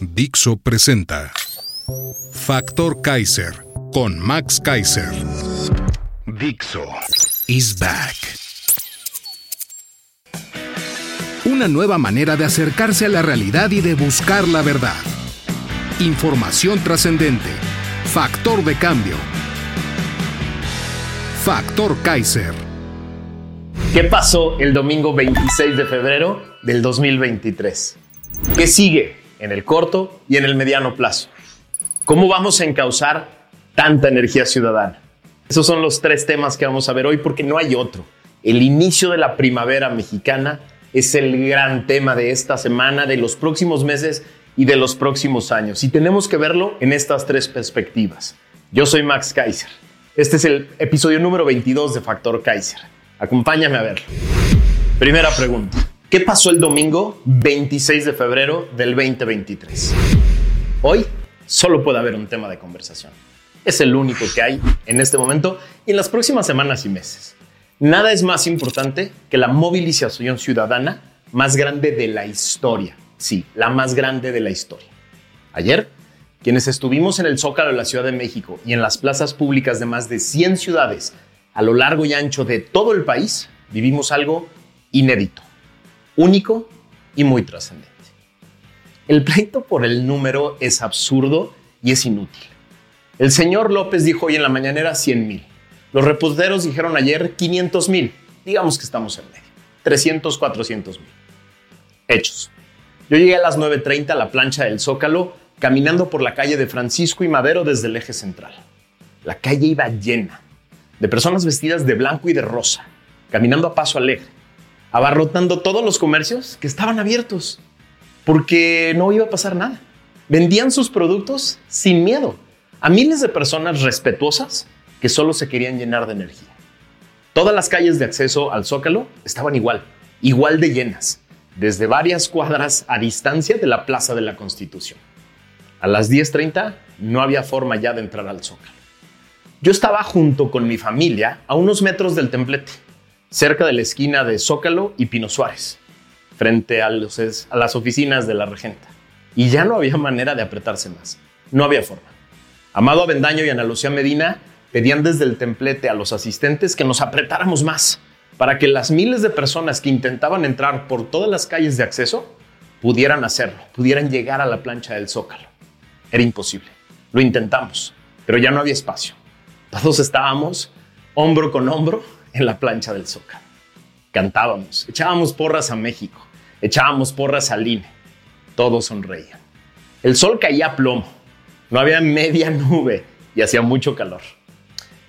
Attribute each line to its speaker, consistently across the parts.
Speaker 1: Dixo presenta Factor Kaiser con Max Kaiser. Dixo is back. Una nueva manera de acercarse a la realidad y de buscar la verdad. Información trascendente. Factor de cambio. Factor Kaiser.
Speaker 2: ¿Qué pasó el domingo 26 de febrero del 2023? ¿Qué sigue en el corto y en el mediano plazo? ¿Cómo vamos a encauzar tanta energía ciudadana? Esos son los tres temas que vamos a ver hoy porque no hay otro. El inicio de la primavera mexicana es el gran tema de esta semana, de los próximos meses y de los próximos años. Y tenemos que verlo en estas tres perspectivas. Yo soy Max Kaiser. Este es el episodio número 22 de Factor Kaiser. Acompáñame a verlo. Primera pregunta. ¿Qué pasó el domingo 26 de febrero del 2023? Hoy solo puede haber un tema de conversación. Es el único que hay en este momento y en las próximas semanas y meses. Nada es más importante que la movilización ciudadana más grande de la historia. Sí, la más grande de la historia. Ayer, quienes estuvimos en el Zócalo de la Ciudad de México y en las plazas públicas de más de 100 ciudades a lo largo y ancho de todo el país, vivimos algo inédito, único y muy trascendente. El pleito por el número es absurdo y es inútil. El señor López dijo hoy en la mañanera 100 mil. Los reporteros dijeron ayer 500 mil. Digamos que estamos en medio. 300, 400 mil. Hechos. Yo llegué a las 9.30 a la plancha del Zócalo caminando por la calle de Francisco y Madero desde el eje central. La calle iba llena de personas vestidas de blanco y de rosa, caminando a paso alegre, abarrotando todos los comercios que estaban abiertos, porque no iba a pasar nada. Vendían sus productos sin miedo a miles de personas respetuosas que solo se querían llenar de energía. Todas las calles de acceso al Zócalo estaban igual, igual de llenas, desde varias cuadras a distancia de la Plaza de la Constitución. A las 10.30 no había forma ya de entrar al Zócalo. Yo estaba junto con mi familia a unos metros del templete, cerca de la esquina de Zócalo y Pino Suárez, frente a, las oficinas de la regenta. Y ya no había manera de apretarse más. No había forma. Amado Avendaño y Ana Lucía Medina pedían desde el templete a los asistentes que nos apretáramos más para que las miles de personas que intentaban entrar por todas las calles de acceso pudieran hacerlo, pudieran llegar a la plancha del Zócalo. Era imposible. Lo intentamos, pero ya no había espacio. Todos estábamos hombro con hombro en la plancha del Zócalo. Cantábamos, echábamos porras a México, echábamos porras al INE. Todos sonreían. El sol caía a plomo, no había media nube y hacía mucho calor.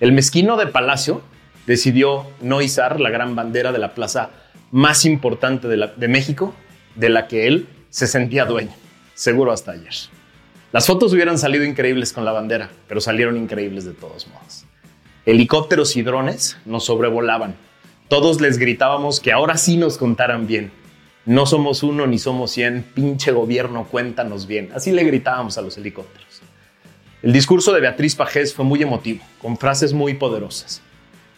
Speaker 2: El mezquino de Palacio decidió no izar la gran bandera de la plaza más importante de, de México, de la que él se sentía dueño, seguro hasta ayer. Las fotos hubieran salido increíbles con la bandera, pero salieron increíbles de todos modos. Helicópteros y drones nos sobrevolaban. Todos les gritábamos que ahora sí nos contaran bien. No somos uno ni somos cien, pinche gobierno, cuéntanos bien. Así le gritábamos a los helicópteros. El discurso de Beatriz Pajés fue muy emotivo, con frases muy poderosas.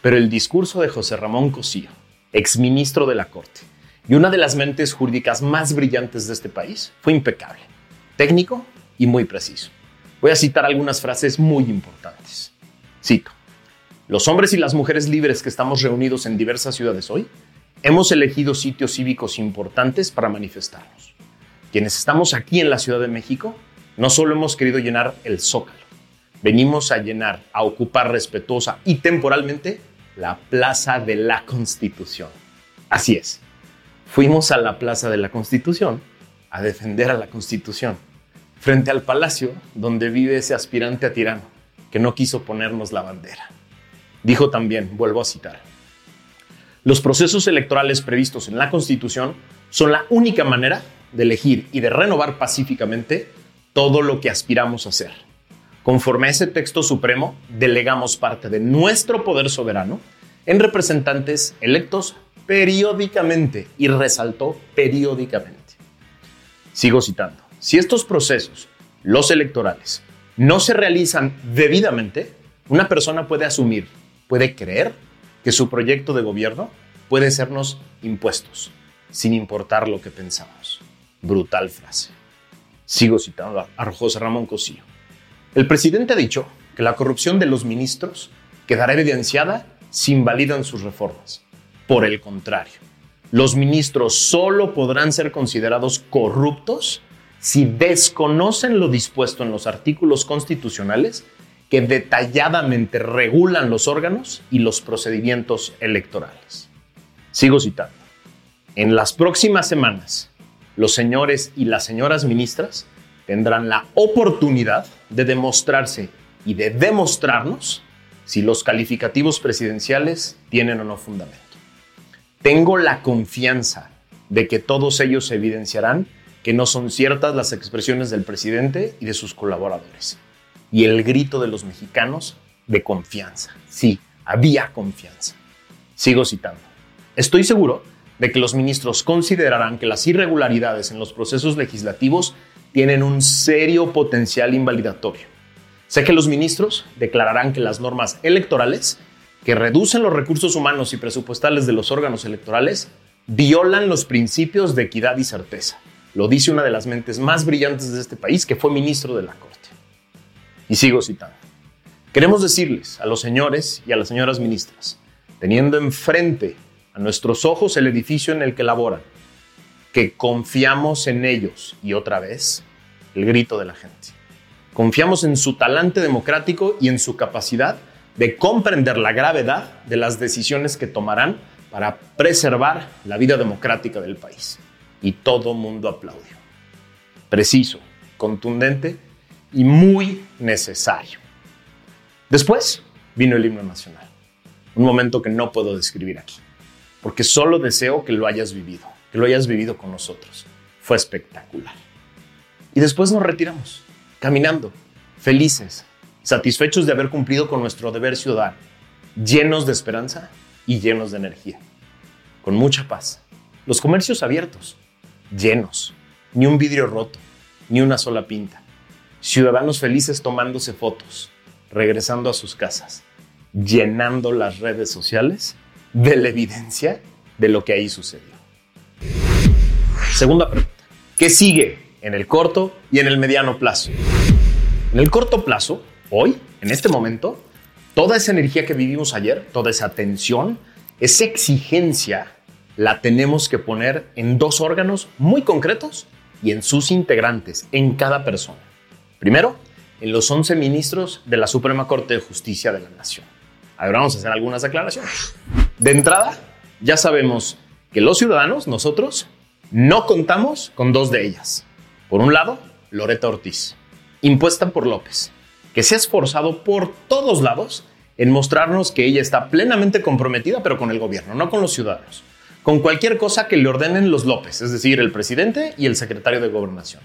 Speaker 2: Pero el discurso de José Ramón Cosío, exministro de la Corte, y una de las mentes jurídicas más brillantes de este país, fue impecable, técnico y muy preciso. Voy a citar algunas frases muy importantes. Cito. Los hombres y las mujeres libres que estamos reunidos en diversas ciudades hoy, hemos elegido sitios cívicos importantes para manifestarnos. Quienes estamos aquí en la Ciudad de México, no solo hemos querido llenar el zócalo, venimos a llenar, a ocupar respetuosa y temporalmente la Plaza de la Constitución. Así es, fuimos a la Plaza de la Constitución a defender a la Constitución frente al palacio donde vive ese aspirante a tirano que no quiso ponernos la bandera. Dijo también, vuelvo a citar, Los procesos electorales previstos en la Constitución son la única manera de elegir y de renovar pacíficamente todo lo que aspiramos a hacer. Conforme a ese texto supremo, delegamos parte de nuestro poder soberano en representantes electos periódicamente y resaltó periódicamente. Sigo citando, si estos procesos, los electorales, no se realizan debidamente, una persona puede asumir, puede creer que su proyecto de gobierno puede sernos impuestos, sin importar lo que pensamos. Brutal frase. Sigo citando a José Ramón Cosío. El presidente ha dicho que la corrupción de los ministros quedará evidenciada si invalidan sus reformas. Por el contrario, los ministros solo podrán ser considerados corruptos si desconocen lo dispuesto en los artículos constitucionales que detalladamente regulan los órganos y los procedimientos electorales. Sigo citando. En las próximas semanas, los señores y las señoras ministras tendrán la oportunidad de demostrarse y de demostrarnos si los calificativos presidenciales tienen o no fundamento. Tengo la confianza de que todos ellos evidenciarán que no son ciertas las expresiones del presidente y de sus colaboradores y el grito de los mexicanos de confianza. Sí, había confianza. Sigo citando. Estoy seguro de que los ministros considerarán que las irregularidades en los procesos legislativos tienen un serio potencial invalidatorio. Sé que los ministros declararán que las normas electorales que reducen los recursos humanos y presupuestales de los órganos electorales violan los principios de equidad y certeza. Lo dice una de las mentes más brillantes de este país que fue ministro de la Corte. Y sigo citando. Queremos decirles a los señores y a las señoras ministras, teniendo enfrente a nuestros ojos el edificio en el que laboran, que confiamos en ellos y otra vez el grito de la gente. Confiamos en su talante democrático y en su capacidad de comprender la gravedad de las decisiones que tomarán para preservar la vida democrática del país. Y todo mundo aplaudió. Preciso, contundente y muy necesario. Después vino el himno nacional, un momento que no puedo describir aquí, porque solo deseo que lo hayas vivido, que lo hayas vivido con nosotros. Fue espectacular. Y después nos retiramos, caminando, felices, satisfechos de haber cumplido con nuestro deber ciudadano, llenos de esperanza y llenos de energía, con mucha paz. Los comercios abiertos, llenos, ni un vidrio roto, ni una sola pinta ciudadanos felices tomándose fotos, regresando a sus casas, llenando las redes sociales de la evidencia de lo que ahí sucedió. Segunda pregunta. ¿Qué sigue en el corto y en el mediano plazo? En el corto plazo, hoy, en este momento, toda esa energía que vivimos ayer, toda esa tensión, esa exigencia, la tenemos que poner en dos órganos muy concretos y en sus integrantes, en cada persona. Primero, en los 11 ministros de la Suprema Corte de Justicia de la Nación. Ahora vamos a hacer algunas aclaraciones. De entrada, ya sabemos que los ciudadanos, nosotros, no contamos con dos de ellas. Por un lado, Loreta Ortiz, impuesta por López, que se ha esforzado por todos lados en mostrarnos que ella está plenamente comprometida, pero con el gobierno, no con los ciudadanos, con cualquier cosa que le ordenen los López, es decir, el presidente y el secretario de gobernación.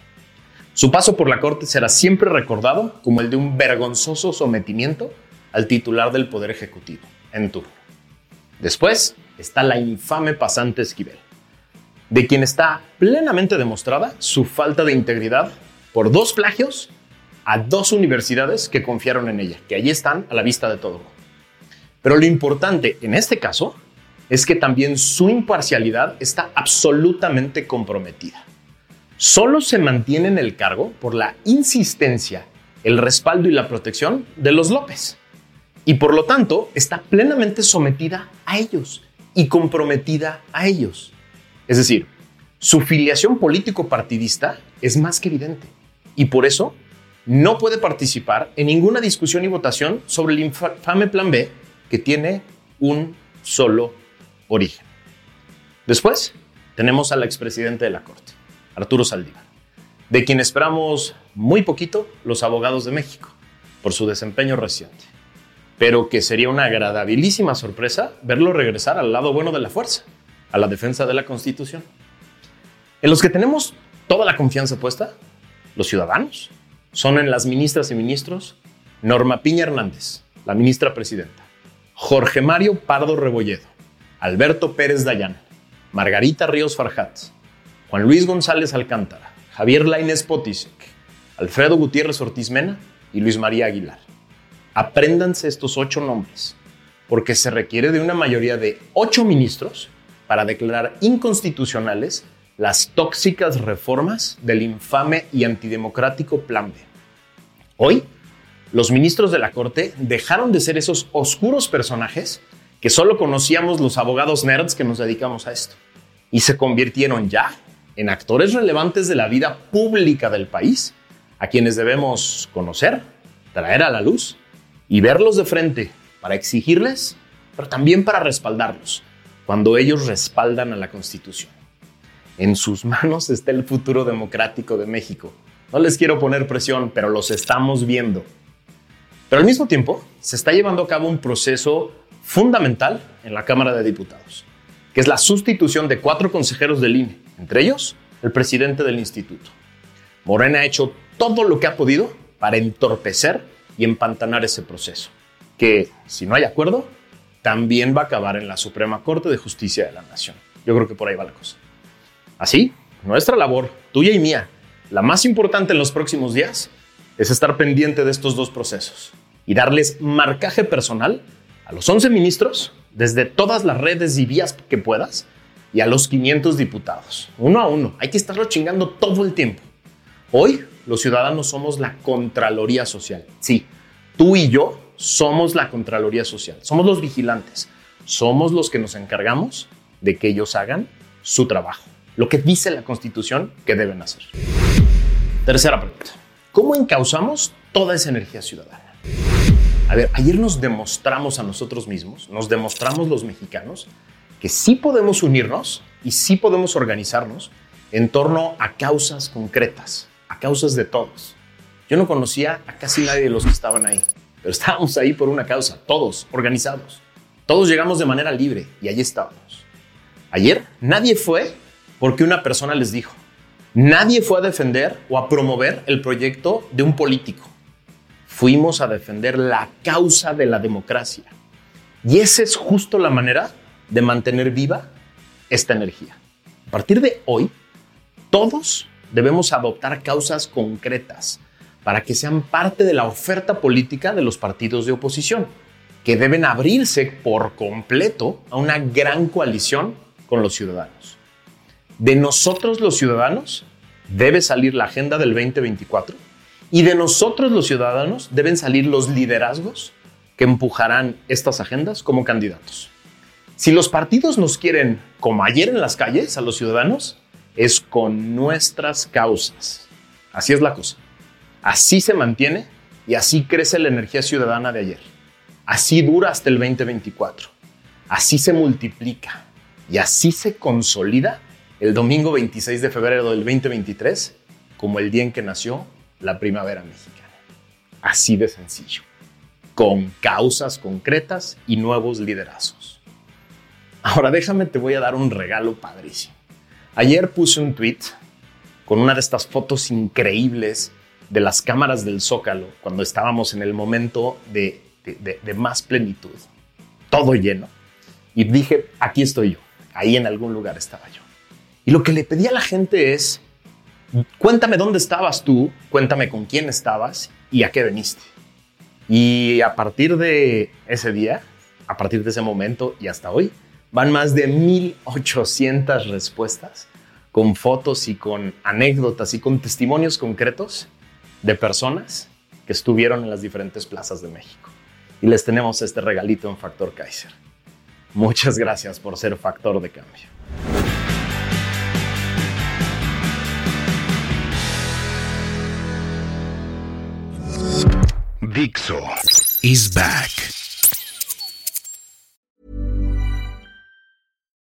Speaker 2: Su paso por la Corte será siempre recordado como el de un vergonzoso sometimiento al titular del Poder Ejecutivo, en turno. Después está la infame pasante Esquivel, de quien está plenamente demostrada su falta de integridad por dos plagios a dos universidades que confiaron en ella, que allí están a la vista de todo. Pero lo importante en este caso es que también su imparcialidad está absolutamente comprometida solo se mantiene en el cargo por la insistencia, el respaldo y la protección de los López. Y por lo tanto está plenamente sometida a ellos y comprometida a ellos. Es decir, su filiación político-partidista es más que evidente y por eso no puede participar en ninguna discusión y votación sobre el infame Plan B que tiene un solo origen. Después tenemos al expresidente de la Corte. Arturo Saldívar, de quien esperamos muy poquito los abogados de México por su desempeño reciente. pero que sería una agradabilísima sorpresa verlo regresar al lado bueno de la fuerza, a la defensa de la Constitución. En los que tenemos toda la confianza puesta, los ciudadanos, son en las ministras y ministros Norma Piña Hernández, la ministra presidenta, Jorge Mario Pardo Rebolledo, Alberto Pérez Dayán, Margarita Ríos Farjat, Juan Luis González Alcántara, Javier Lainez Potisek, Alfredo Gutiérrez Ortiz Mena y Luis María Aguilar. Apréndanse estos ocho nombres, porque se requiere de una mayoría de ocho ministros para declarar inconstitucionales las tóxicas reformas del infame y antidemocrático Plan B. Hoy, los ministros de la Corte dejaron de ser esos oscuros personajes que solo conocíamos los abogados nerds que nos dedicamos a esto y se convirtieron ya en actores relevantes de la vida pública del país, a quienes debemos conocer, traer a la luz y verlos de frente para exigirles, pero también para respaldarlos, cuando ellos respaldan a la Constitución. En sus manos está el futuro democrático de México. No les quiero poner presión, pero los estamos viendo. Pero al mismo tiempo, se está llevando a cabo un proceso fundamental en la Cámara de Diputados, que es la sustitución de cuatro consejeros del INE, entre ellos el presidente del instituto. Morena ha hecho todo lo que ha podido para entorpecer y empantanar ese proceso, que, si no hay acuerdo, también va a acabar en la Suprema Corte de Justicia de la Nación. Yo creo que por ahí va la cosa. Así, nuestra labor, tuya y mía, la más importante en los próximos días, es estar pendiente de estos dos procesos y darles marcaje personal a los 11 ministros desde todas las redes y vías que puedas y a los 500 diputados, uno a uno. Hay que estarlo chingando todo el tiempo. Hoy los ciudadanos somos la Contraloría Social. Sí, tú y yo somos la Contraloría Social. Somos los vigilantes. Somos los que nos encargamos de que ellos hagan su trabajo. Lo que dice la Constitución que deben hacer. Tercera pregunta. ¿Cómo encauzamos toda esa energía ciudadana? A ver, ayer nos demostramos a nosotros mismos, nos demostramos los mexicanos, que sí podemos unirnos y sí podemos organizarnos en torno a causas concretas, a causas de todos. Yo no conocía a casi nadie de los que estaban ahí, pero estábamos ahí por una causa, todos organizados. Todos llegamos de manera libre y allí estábamos. Ayer nadie fue porque una persona les dijo. Nadie fue a defender o a promover el proyecto de un político. Fuimos a defender la causa de la democracia. Y esa es justo la manera de mantener viva esta energía. A partir de hoy, todos debemos adoptar causas concretas para que sean parte de la oferta política de los partidos de oposición, que deben abrirse por completo a una gran coalición con los ciudadanos. De nosotros los ciudadanos debe salir la agenda del 2024 y de nosotros los ciudadanos deben salir los liderazgos que empujarán estas agendas como candidatos. Si los partidos nos quieren, como ayer en las calles, a los ciudadanos, es con nuestras causas. Así es la cosa. Así se mantiene y así crece la energía ciudadana de ayer. Así dura hasta el 2024. Así se multiplica y así se consolida el domingo 26 de febrero del 2023 como el día en que nació la primavera mexicana. Así de sencillo, con causas concretas y nuevos liderazgos. Ahora déjame, te voy a dar un regalo padrísimo. Ayer puse un tweet con una de estas fotos increíbles de las cámaras del Zócalo cuando estábamos en el momento de, más plenitud, todo lleno. Y dije, aquí estoy yo, ahí en algún lugar estaba yo. Y lo que le pedí a la gente es, cuéntame dónde estabas tú, cuéntame con quién estabas y a qué veniste. Y a partir de ese día, a partir de ese momento y hasta hoy, Van más de 1800 respuestas con fotos y con anécdotas y con testimonios concretos de personas que estuvieron en las diferentes plazas de México. Y les tenemos este regalito en Factor Kaiser. Muchas gracias por ser factor de cambio.
Speaker 1: Dixo is back.